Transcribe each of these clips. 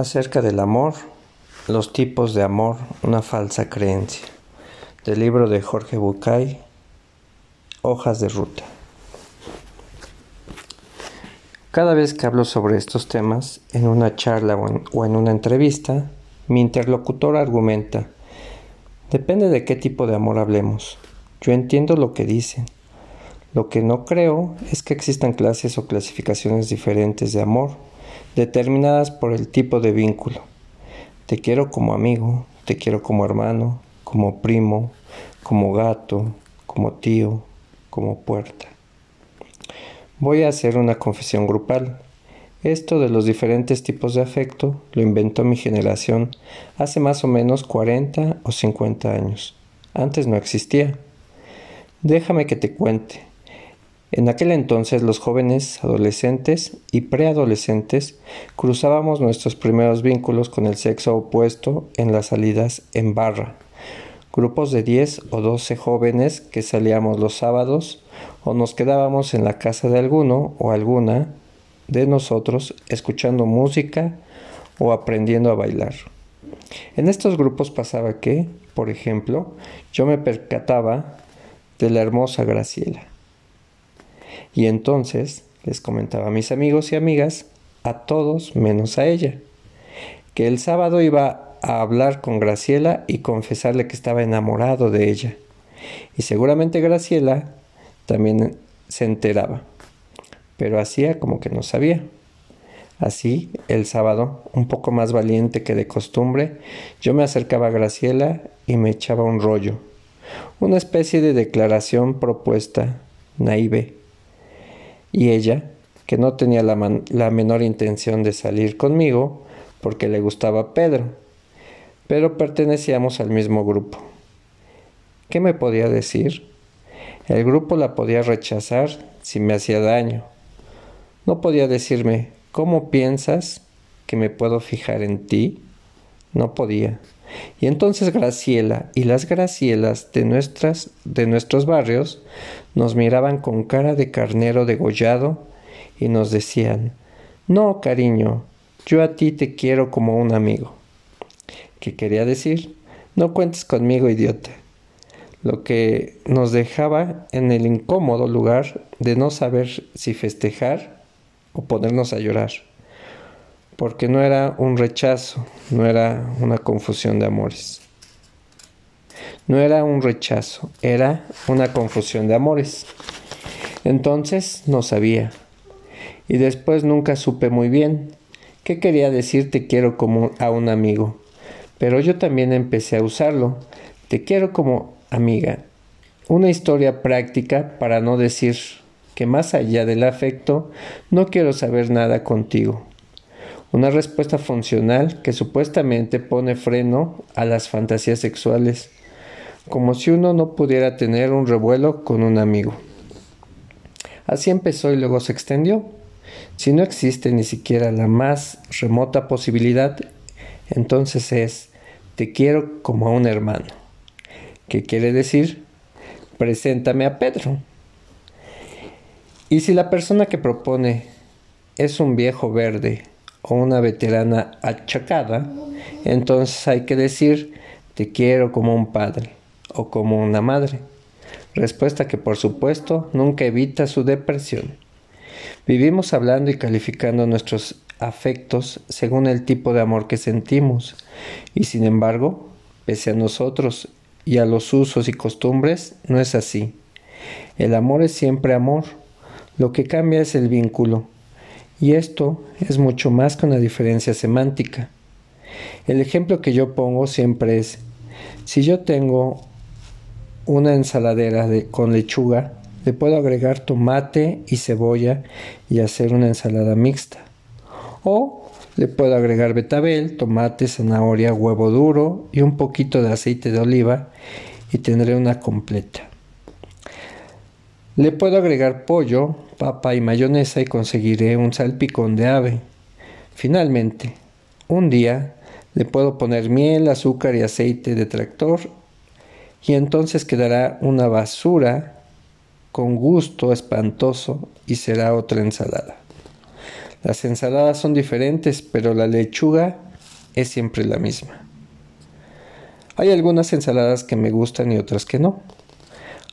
Acerca del amor, los tipos de amor, una falsa creencia. Del libro de Jorge Bucay, Hojas de Ruta. Cada vez que hablo sobre estos temas, en una charla o en, o en una entrevista, mi interlocutor argumenta, depende de qué tipo de amor hablemos. Yo entiendo lo que dicen. Lo que no creo es que existan clases o clasificaciones diferentes de amor determinadas por el tipo de vínculo. Te quiero como amigo, te quiero como hermano, como primo, como gato, como tío, como puerta. Voy a hacer una confesión grupal. Esto de los diferentes tipos de afecto lo inventó mi generación hace más o menos 40 o 50 años. Antes no existía. Déjame que te cuente. En aquel entonces los jóvenes, adolescentes y preadolescentes cruzábamos nuestros primeros vínculos con el sexo opuesto en las salidas en barra. Grupos de 10 o 12 jóvenes que salíamos los sábados o nos quedábamos en la casa de alguno o alguna de nosotros escuchando música o aprendiendo a bailar. En estos grupos pasaba que, por ejemplo, yo me percataba de la hermosa Graciela y entonces les comentaba a mis amigos y amigas, a todos menos a ella, que el sábado iba a hablar con Graciela y confesarle que estaba enamorado de ella. Y seguramente Graciela también se enteraba, pero hacía como que no sabía. Así, el sábado, un poco más valiente que de costumbre, yo me acercaba a Graciela y me echaba un rollo, una especie de declaración propuesta, naive, y ella, que no tenía la, menor intención de salir conmigo porque le gustaba Pedro, pero pertenecíamos al mismo grupo. ¿Qué me podía decir? El grupo la podía rechazar si me hacía daño. No podía decirme, ¿cómo piensas que me puedo fijar en ti? No podía. Y entonces Graciela y las Gracielas de, nuestras, de nuestros barrios nos miraban con cara de carnero degollado y nos decían, no, cariño, yo a ti te quiero como un amigo. ¿Qué quería decir? No cuentes conmigo, idiota. Lo que nos dejaba en el incómodo lugar de no saber si festejar o ponernos a llorar porque no era un rechazo, no era una confusión de amores. No era un rechazo, era una confusión de amores. Entonces no sabía. Y después nunca supe muy bien qué quería decir te quiero como a un amigo. Pero yo también empecé a usarlo. Te quiero como amiga. Una historia práctica para no decir que más allá del afecto no quiero saber nada contigo una respuesta funcional que supuestamente pone freno a las fantasías sexuales, como si uno no pudiera tener un revuelo con un amigo. Así empezó y luego se extendió. Si no existe ni siquiera la más remota posibilidad, entonces es te quiero como a un hermano. ¿Qué quiere decir? Preséntame a Pedro. Y si la persona que propone es un viejo verde o una veterana achacada, entonces hay que decir te quiero como un padre o como una madre. Respuesta que por supuesto nunca evita su depresión. Vivimos hablando y calificando nuestros afectos según el tipo de amor que sentimos y sin embargo, pese a nosotros y a los usos y costumbres, no es así. El amor es siempre amor, lo que cambia es el vínculo y esto es mucho más que una diferencia semántica. El ejemplo que yo pongo siempre es, si yo tengo una ensaladera de, con lechuga, le puedo agregar tomate y cebolla y hacer una ensalada mixta. O le puedo agregar betabel, tomate, zanahoria, huevo duro y un poquito de aceite de oliva y tendré una completa. Le puedo agregar pollo, papa y mayonesa y conseguiré un salpicón de ave. Finalmente, un día le puedo poner miel, azúcar y aceite de tractor y entonces quedará una basura con gusto espantoso y será otra ensalada. Las ensaladas son diferentes, pero la lechuga es siempre la misma. Hay algunas ensaladas que me gustan y otras que no.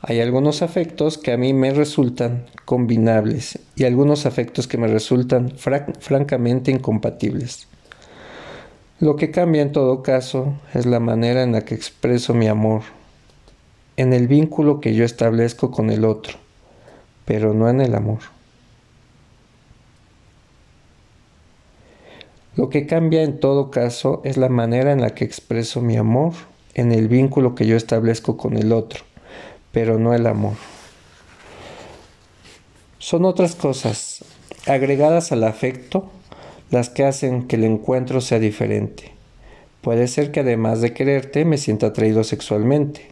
Hay algunos afectos que a mí me resultan combinables y algunos afectos que me resultan francamente incompatibles. Lo que cambia en todo caso es la manera en la que expreso mi amor, en el vínculo que yo establezco con el otro, pero no en el amor. Lo que cambia en todo caso es la manera en la que expreso mi amor en el vínculo que yo establezco con el otro, pero no el amor. Son otras cosas, agregadas al afecto, las que hacen que el encuentro sea diferente. Puede ser que además de quererte me sienta atraído sexualmente,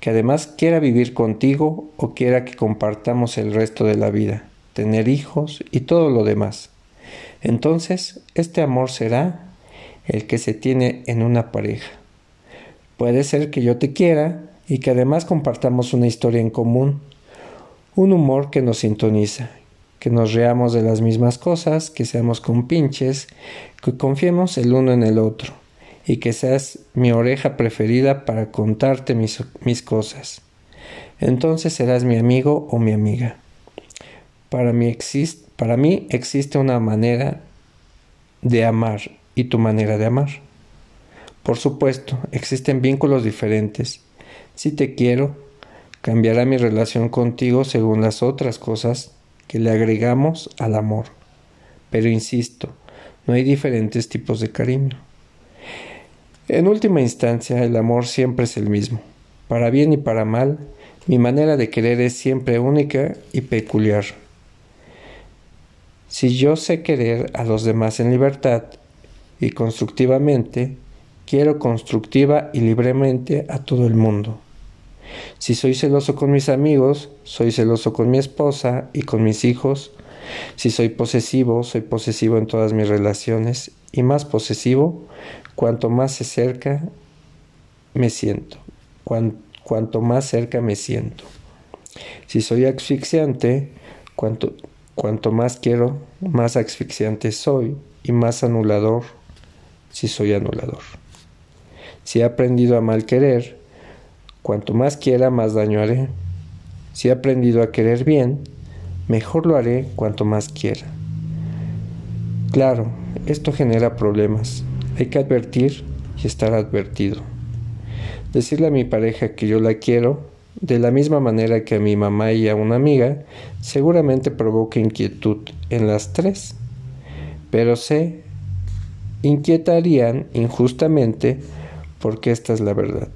que además quiera vivir contigo o quiera que compartamos el resto de la vida, tener hijos y todo lo demás. Entonces, este amor será el que se tiene en una pareja. Puede ser que yo te quiera y que además compartamos una historia en común, un humor que nos sintoniza, que nos reamos de las mismas cosas, que seamos compinches, que confiemos el uno en el otro y que seas mi oreja preferida para contarte mis, mis cosas. Entonces serás mi amigo o mi amiga. Para mí, para mí existe una manera de amar y tu manera de amar. Por supuesto, existen vínculos diferentes. Si te quiero, cambiará mi relación contigo según las otras cosas que le agregamos al amor. Pero insisto, no hay diferentes tipos de cariño. En última instancia, el amor siempre es el mismo. Para bien y para mal, mi manera de querer es siempre única y peculiar. Si yo sé querer a los demás en libertad y constructivamente, quiero constructiva y libremente a todo el mundo. Si soy celoso con mis amigos, soy celoso con mi esposa y con mis hijos. Si soy posesivo, soy posesivo en todas mis relaciones y más posesivo cuanto más se cerca me siento, cuanto más cerca me siento. Si soy asfixiante, cuanto, Cuanto más quiero, más asfixiante soy y más anulador si soy anulador. Si he aprendido a mal querer, cuanto más quiera, más daño haré. Si he aprendido a querer bien, mejor lo haré cuanto más quiera. Claro, esto genera problemas. Hay que advertir y estar advertido. Decirle a mi pareja que yo la quiero de la misma manera que a mi mamá y a una amiga, seguramente provoca inquietud en las tres, pero se inquietarían injustamente porque esta es la verdad.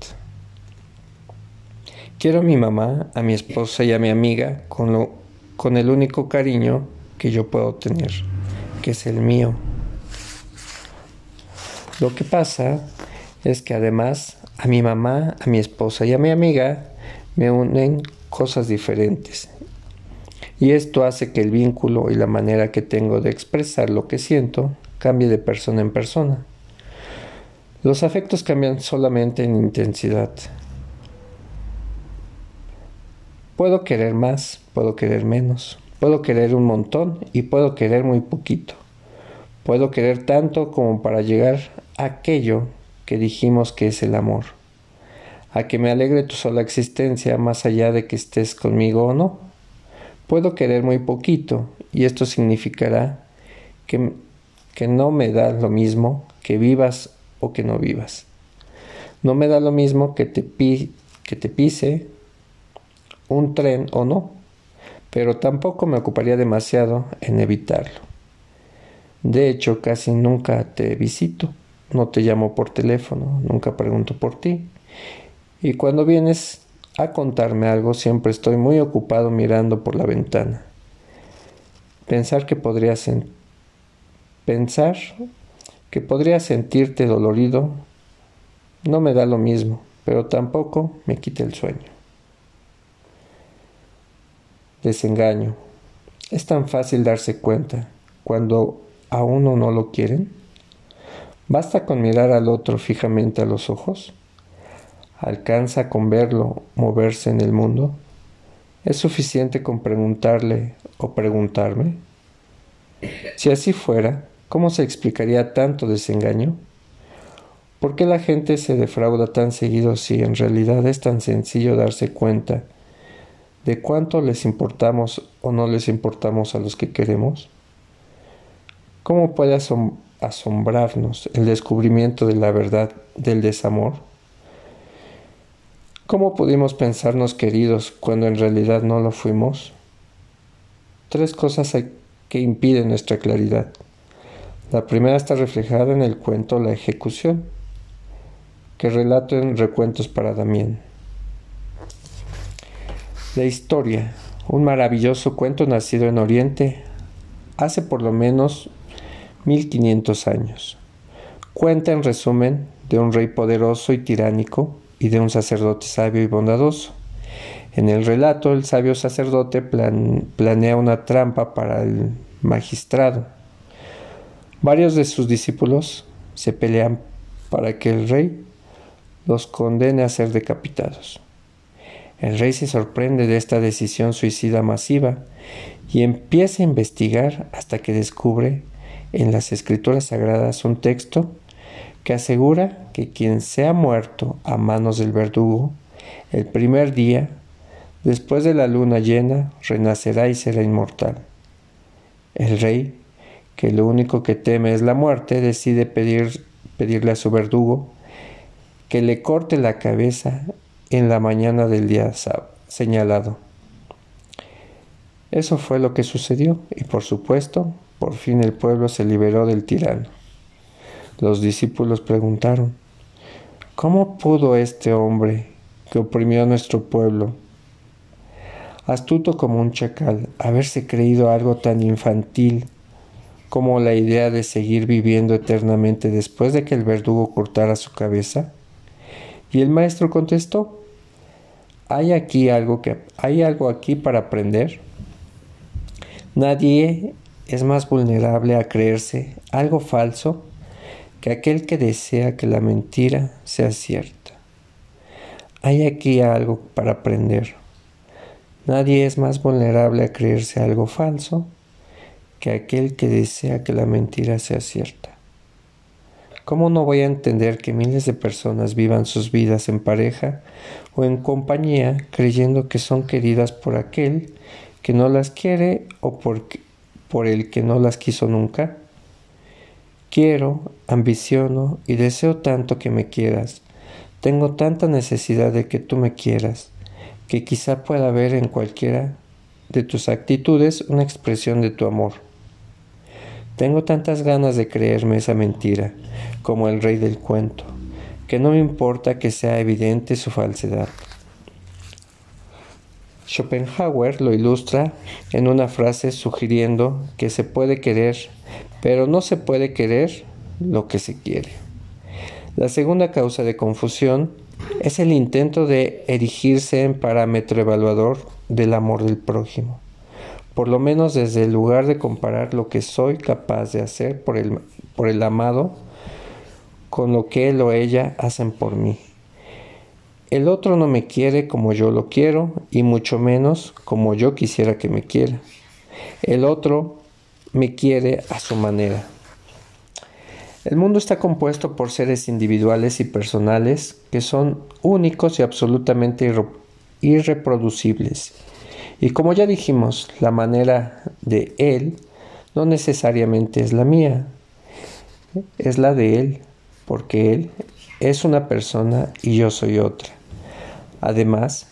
Quiero a mi mamá, a mi esposa y a mi amiga con, lo, con el único cariño que yo puedo tener, que es el mío. Lo que pasa es que además a mi mamá, a mi esposa y a mi amiga me unen cosas diferentes. Y esto hace que el vínculo y la manera que tengo de expresar lo que siento cambie de persona en persona. Los afectos cambian solamente en intensidad. Puedo querer más, puedo querer menos, puedo querer un montón y puedo querer muy poquito. Puedo querer tanto como para llegar a aquello que dijimos que es el amor a que me alegre tu sola existencia más allá de que estés conmigo o no. Puedo querer muy poquito y esto significará que, que no me da lo mismo que vivas o que no vivas. No me da lo mismo que te, que te pise un tren o no, pero tampoco me ocuparía demasiado en evitarlo. De hecho, casi nunca te visito, no te llamo por teléfono, nunca pregunto por ti y cuando vienes a contarme algo siempre estoy muy ocupado mirando por la ventana. Pensar que podrías pensar que podría sentirte dolorido no me da lo mismo, pero tampoco me quita el sueño. Desengaño. Es tan fácil darse cuenta cuando a uno no lo quieren. Basta con mirar al otro fijamente a los ojos alcanza con verlo moverse en el mundo? ¿Es suficiente con preguntarle o preguntarme? Si así fuera, ¿cómo se explicaría tanto desengaño? ¿Por qué la gente se defrauda tan seguido si en realidad es tan sencillo darse cuenta de cuánto les importamos o no les importamos a los que queremos? ¿Cómo puede asombrarnos el descubrimiento de la verdad del desamor? ¿Cómo pudimos pensarnos queridos cuando en realidad no lo fuimos? Tres cosas que impiden nuestra claridad. La primera está reflejada en el cuento La ejecución, que relato en Recuentos para Damián. La historia, un maravilloso cuento nacido en Oriente hace por lo menos 1500 años. Cuenta en resumen de un rey poderoso y tiránico y de un sacerdote sabio y bondadoso. En el relato, el sabio sacerdote planea una trampa para el magistrado. Varios de sus discípulos se pelean para que el rey los condene a ser decapitados. El rey se sorprende de esta decisión suicida masiva y empieza a investigar hasta que descubre en las escrituras sagradas un texto que asegura que quien sea muerto a manos del verdugo el primer día después de la luna llena renacerá y será inmortal. El rey, que lo único que teme es la muerte, decide pedir, pedirle a su verdugo que le corte la cabeza en la mañana del día señalado. Eso fue lo que sucedió y por supuesto, por fin el pueblo se liberó del tirano. Los discípulos preguntaron, ¿cómo pudo este hombre que oprimió a nuestro pueblo, astuto como un chacal, haberse creído algo tan infantil como la idea de seguir viviendo eternamente después de que el verdugo cortara su cabeza? Y el maestro contestó, ¿hay aquí algo que hay algo aquí para aprender? Nadie es más vulnerable a creerse algo falso que aquel que desea que la mentira sea cierta. Hay aquí algo para aprender. Nadie es más vulnerable a creerse algo falso que aquel que desea que la mentira sea cierta. ¿Cómo no voy a entender que miles de personas vivan sus vidas en pareja o en compañía creyendo que son queridas por aquel que no las quiere o por, por el que no las quiso nunca? Quiero, ambiciono y deseo tanto que me quieras. Tengo tanta necesidad de que tú me quieras, que quizá pueda ver en cualquiera de tus actitudes una expresión de tu amor. Tengo tantas ganas de creerme esa mentira, como el rey del cuento, que no me importa que sea evidente su falsedad. Schopenhauer lo ilustra en una frase sugiriendo que se puede querer, pero no se puede querer lo que se quiere. La segunda causa de confusión es el intento de erigirse en parámetro evaluador del amor del prójimo por lo menos desde el lugar de comparar lo que soy capaz de hacer por el, por el amado con lo que él o ella hacen por mí. El otro no me quiere como yo lo quiero y mucho menos como yo quisiera que me quiera. El otro me quiere a su manera. El mundo está compuesto por seres individuales y personales que son únicos y absolutamente irreproducibles y como ya dijimos, la manera de Él no necesariamente es la mía, es la de Él, porque Él es una persona y yo soy otra. Además,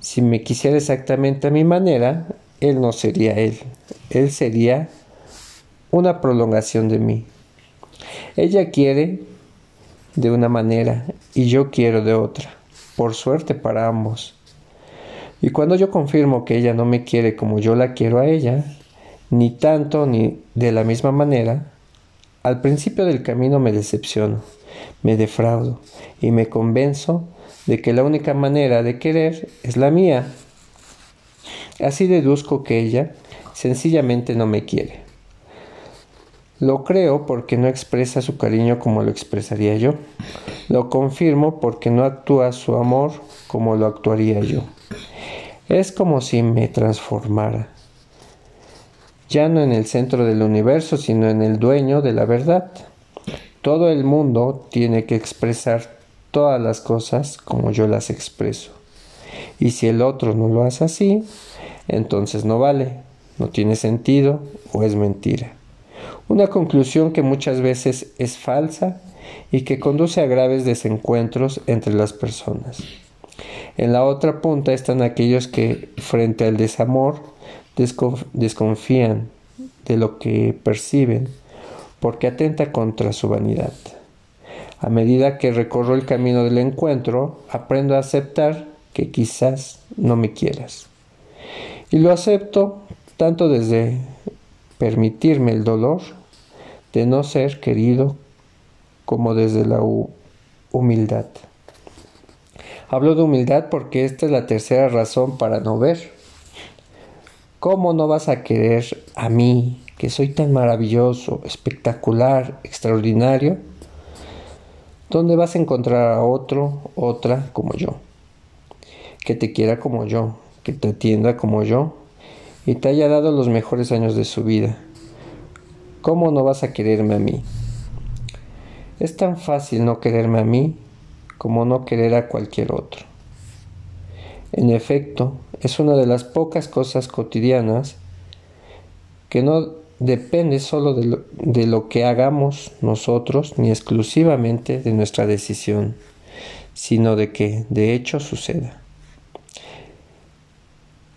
si me quisiera exactamente a mi manera, Él no sería Él, Él sería una prolongación de mí. Ella quiere de una manera y yo quiero de otra, por suerte para ambos. Y cuando yo confirmo que ella no me quiere como yo la quiero a ella, ni tanto ni de la misma manera, al principio del camino me decepciono, me defraudo y me convenzo de que la única manera de querer es la mía. Así deduzco que ella sencillamente no me quiere. Lo creo porque no expresa su cariño como lo expresaría yo. Lo confirmo porque no actúa su amor como lo actuaría yo. Es como si me transformara, ya no en el centro del universo, sino en el dueño de la verdad. todo el mundo tiene que expresar todas las cosas como yo las expreso. Y si el otro no lo hace así, entonces no vale, no tiene sentido o es mentira. Una conclusión que muchas veces es falsa y que conduce a graves desencuentros entre las personas. En la otra punta están aquellos que, frente al desamor, desconfían de lo que perciben porque atenta contra su vanidad. A medida que recorro el camino del encuentro, aprendo a aceptar que quizás no me quieras. Y lo acepto tanto desde permitirme el dolor de no ser querido como desde la humildad. Hablo de humildad porque esta es la tercera razón para no ver. ¿Cómo no vas a querer a mí, que soy tan maravilloso, espectacular, extraordinario? ¿Dónde vas a encontrar a otro, otra como yo? Que te quiera como yo, que te atienda como yo y te haya dado los mejores años de su vida. ¿Cómo no vas a quererme a mí? Es tan fácil no quererme a mí como no querer a cualquier otro. En efecto, es una de las pocas cosas cotidianas que no depende solo de lo, que hagamos nosotros ni exclusivamente de nuestra decisión, sino de que de hecho suceda.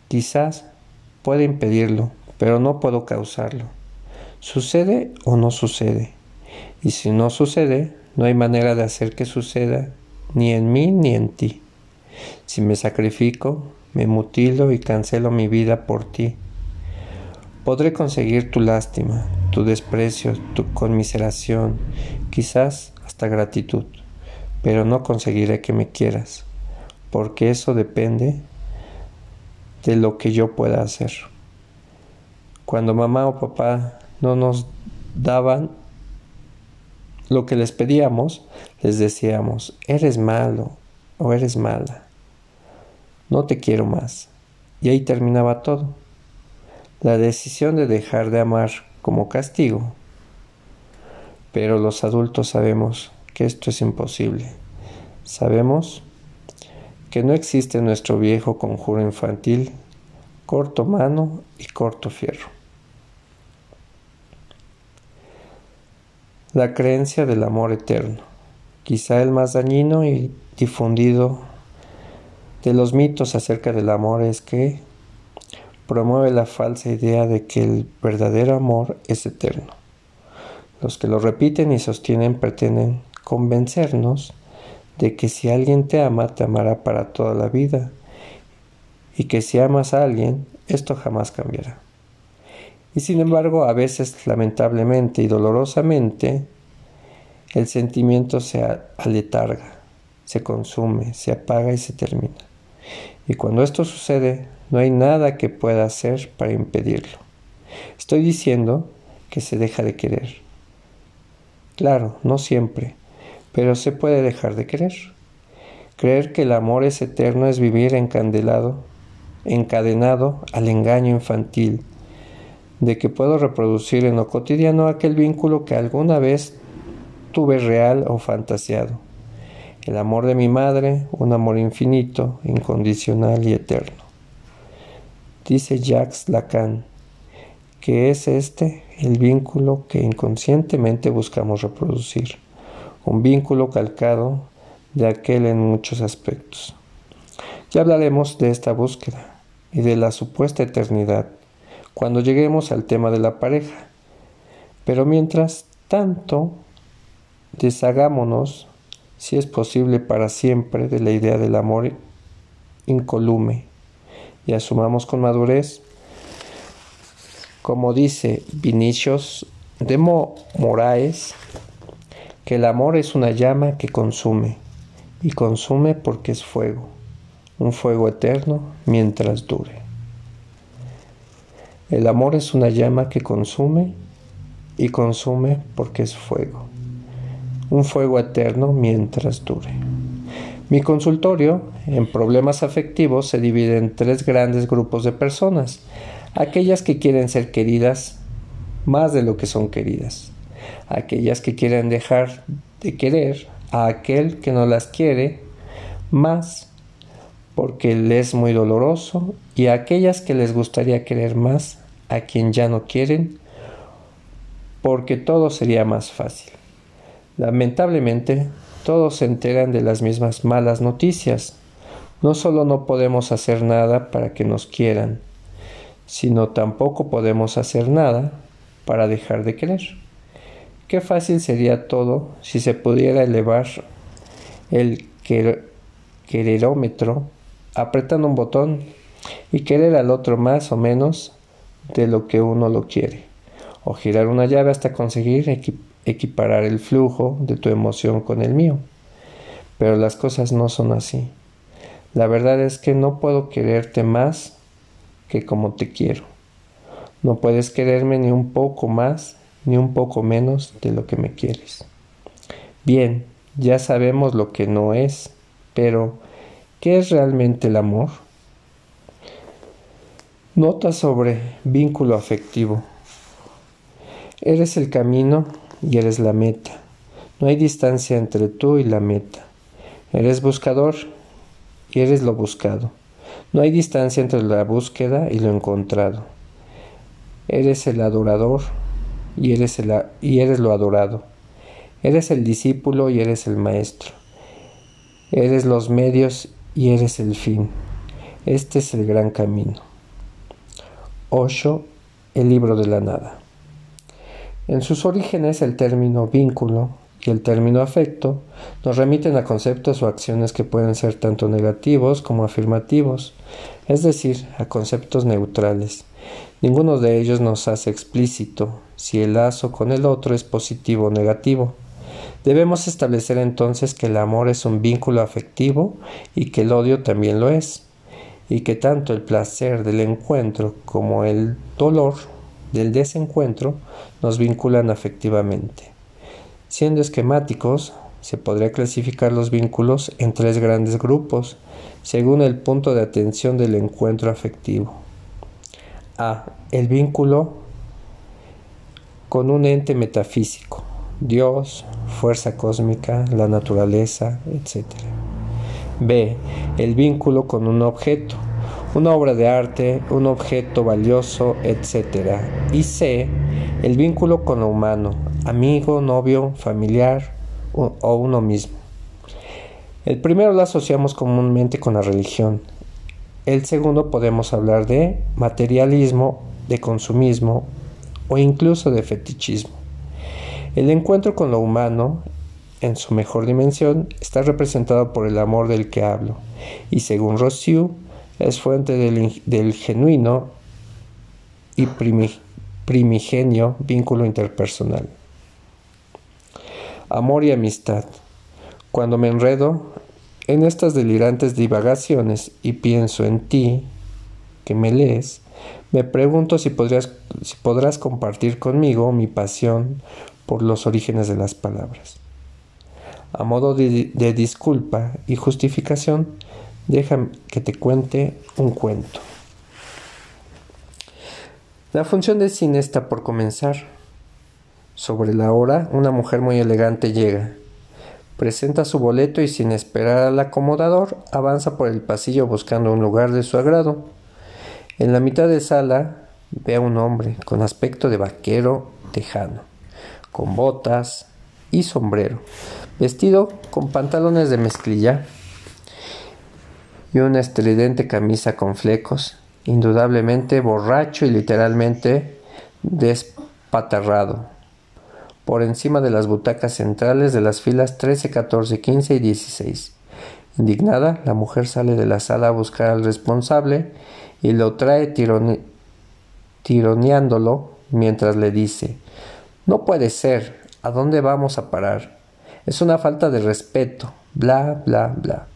Quizás pueda impedirlo, pero no puedo causarlo. ¿Sucede o no sucede? Y si no sucede, no hay manera de hacer que suceda ni en mí ni en ti. Si me sacrifico, me mutilo y cancelo mi vida por ti. Podré conseguir tu lástima, tu desprecio, tu conmiseración, quizás hasta gratitud, pero no conseguiré que me quieras, porque eso depende de lo que yo pueda hacer. Cuando mamá o papá no nos daban lo que les pedíamos, les decíamos, eres malo o eres mala no te quiero más. Y ahí terminaba todo. La decisión de dejar de amar como castigo. Pero los adultos sabemos que esto es imposible. Sabemos que no existe nuestro viejo conjuro infantil, corto mano y corto fierro. La creencia del amor eterno, quizá el más dañino y difundido de los mitos acerca del amor es que promueve la falsa idea de que el verdadero amor es eterno. Los que lo repiten y sostienen pretenden convencernos de que si alguien te ama, te amará para toda la vida y que si amas a alguien, esto jamás cambiará. Y sin embargo, a veces, lamentablemente y dolorosamente, el sentimiento se aletarga, se consume, se apaga y se termina. Y cuando esto sucede, no hay nada que pueda hacer para impedirlo. Estoy diciendo que se deja de querer. Claro, no siempre, pero se puede dejar de querer. Creer que el amor es eterno es vivir encandelado, encadenado al engaño infantil, de que puedo reproducir en lo cotidiano aquel vínculo que alguna vez tuve real o fantaseado el amor de mi madre, un amor infinito, incondicional y eterno. Dice Jacques Lacan que es este el vínculo que inconscientemente buscamos reproducir, un vínculo calcado de aquel en muchos aspectos. Ya hablaremos de esta búsqueda y de la supuesta eternidad cuando lleguemos al tema de la pareja. Pero mientras tanto, deshagámonos si es posible para siempre, de la idea del amor incolume y asumamos con madurez, como dice Vinicius de Moraes, que el amor es una llama que consume, y consume porque es fuego, un fuego eterno mientras dure. El amor es una llama que consume y consume porque es fuego un fuego eterno mientras dure. Mi consultorio en problemas afectivos se divide en tres grandes grupos de personas. Aquellas que quieren ser queridas más de lo que son queridas. aquellas que quieren dejar de querer a aquel que no las quiere más porque le es muy doloroso y a aquellas que les gustaría querer más a quien ya no quieren porque todo sería más fácil. Lamentablemente, todos se enteran de las mismas malas noticias. No solo no podemos hacer nada para que nos quieran, sino tampoco podemos hacer nada para dejar de querer. Qué fácil sería todo si se pudiera elevar el quererómetro apretando un botón y querer al otro más o menos de lo que uno lo quiere, o girar una llave hasta conseguir equiparar el flujo de tu emoción con el mío. Pero las cosas no son así. La verdad es que no puedo quererte más que como te quiero. No puedes quererme ni un poco más ni un poco menos de lo que me quieres. Bien, ya sabemos lo que no es, pero ¿qué es realmente el amor? Nota sobre vínculo afectivo. Eres el camino y eres la meta. No hay distancia entre tú y la meta. Eres buscador y eres lo buscado. No hay distancia entre la búsqueda y lo encontrado. Eres el adorador y eres, y eres lo adorado. Eres el discípulo y eres el maestro. Eres los medios y eres el fin. Este es el gran camino. 8. El libro de la nada. En sus orígenes el término vínculo y el término afecto nos remiten a conceptos o acciones que pueden ser tanto negativos como afirmativos, es decir, a conceptos neutrales. Ninguno de ellos nos hace explícito si el lazo con el otro es positivo o negativo. Debemos establecer entonces que el amor es un vínculo afectivo y que el odio también lo es y que tanto el placer del encuentro como el dolor del desencuentro nos vinculan afectivamente. Siendo esquemáticos, se podría clasificar los vínculos en tres grandes grupos, según el punto de atención del encuentro afectivo. A. El vínculo con un ente metafísico, Dios, fuerza cósmica, la naturaleza, etc. B. El vínculo con un objeto, una obra de arte, un objeto valioso, etc. Y C. El vínculo con lo humano, amigo, novio, familiar o uno mismo. El primero lo asociamos comúnmente con la religión. El segundo podemos hablar de materialismo, de consumismo o incluso de fetichismo. El encuentro con lo humano en su mejor dimensión, está representado por el amor del que hablo, y según Rossiu, es fuente del, genuino y primigenio vínculo interpersonal. Amor y amistad. Cuando me enredo en estas delirantes divagaciones y pienso en ti, que me lees, me pregunto si, podrás compartir conmigo mi pasión por los orígenes de las palabras. A modo de, disculpa y justificación, déjame que te cuente un cuento. La función de cine está por comenzar. Sobre la hora, una mujer muy elegante llega. Presenta su boleto y sin esperar al acomodador, avanza por el pasillo buscando un lugar de su agrado. En la mitad de sala ve a un hombre con aspecto de vaquero tejano, con botas y sombrero, vestido con pantalones de mezclilla y una estridente camisa con flecos, indudablemente borracho y literalmente despatarrado, por encima de las butacas centrales de las filas 13, 14, 15 y 16. Indignada, la mujer sale de la sala a buscar al responsable y lo trae tironeándolo mientras le dice No puede ser, ¿a dónde vamos a parar? Es una falta de respeto, bla, bla, bla.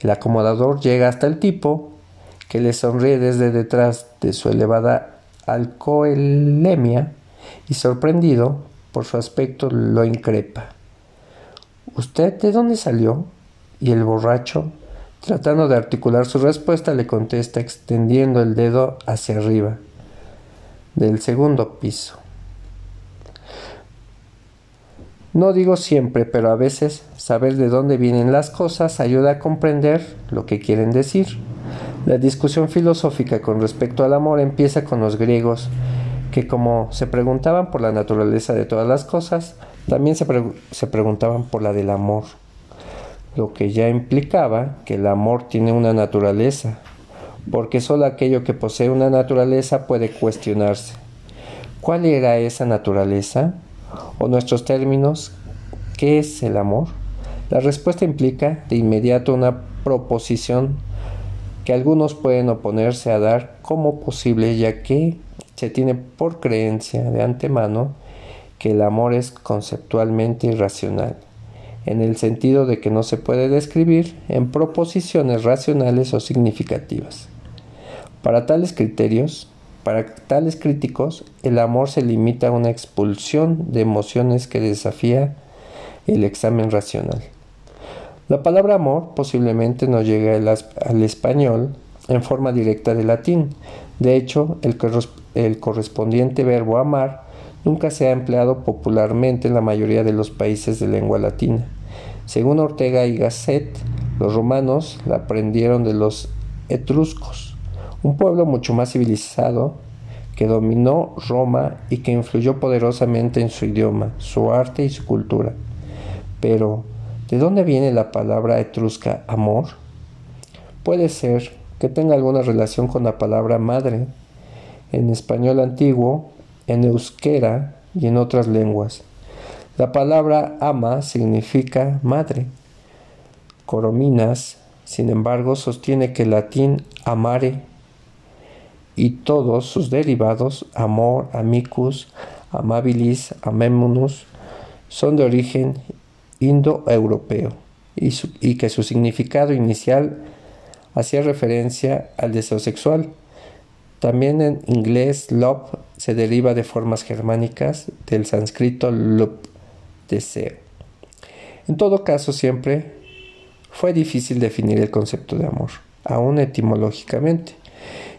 El acomodador llega hasta el tipo, que le sonríe desde detrás de su elevada alcoholemia y sorprendido por su aspecto lo increpa. ¿Usted de dónde salió? Y el borracho, tratando de articular su respuesta, le contesta extendiendo el dedo hacia arriba, del segundo piso. No digo siempre, pero a veces saber de dónde vienen las cosas ayuda a comprender lo que quieren decir. La discusión filosófica con respecto al amor empieza con los griegos, que como se preguntaban por la naturaleza de todas las cosas, también se, preguntaban por la del amor, lo que ya implicaba que el amor tiene una naturaleza, porque solo aquello que posee una naturaleza puede cuestionarse. ¿Cuál era esa naturaleza? O nuestros términos, ¿qué es el amor? La respuesta implica de inmediato una proposición que algunos pueden oponerse a dar como posible, ya que se tiene por creencia de antemano que el amor es conceptualmente irracional, en el sentido de que no se puede describir en proposiciones racionales o significativas. Para tales criterios, para tales críticos, el amor se limita a una expulsión de emociones que desafía el examen racional. La palabra amor posiblemente no llega al español en forma directa de latín. De hecho, el, el correspondiente verbo amar nunca se ha empleado popularmente en la mayoría de los países de lengua latina. Según Ortega y Gasset, los romanos la aprendieron de los etruscos un pueblo mucho más civilizado que dominó Roma y que influyó poderosamente en su idioma, su arte y su cultura. Pero, ¿de dónde viene la palabra etrusca amor? Puede ser que tenga alguna relación con la palabra madre, en español antiguo, en euskera y en otras lenguas. La palabra ama significa madre. Corominas, sin embargo, sostiene que el latín amare y todos sus derivados, amor, amicus, amabilis, amémonos, son de origen indoeuropeo y, y que su significado inicial hacía referencia al deseo sexual. También en inglés love se deriva de formas germánicas del sánscrito lup, deseo. En todo caso, siempre fue difícil definir el concepto de amor, aún etimológicamente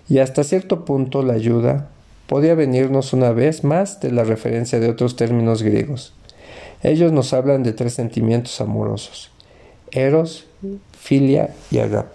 y hasta cierto punto la ayuda podía venirnos una vez más de la referencia de otros términos griegos. Ellos nos hablan de tres sentimientos amorosos, eros, filia y agape.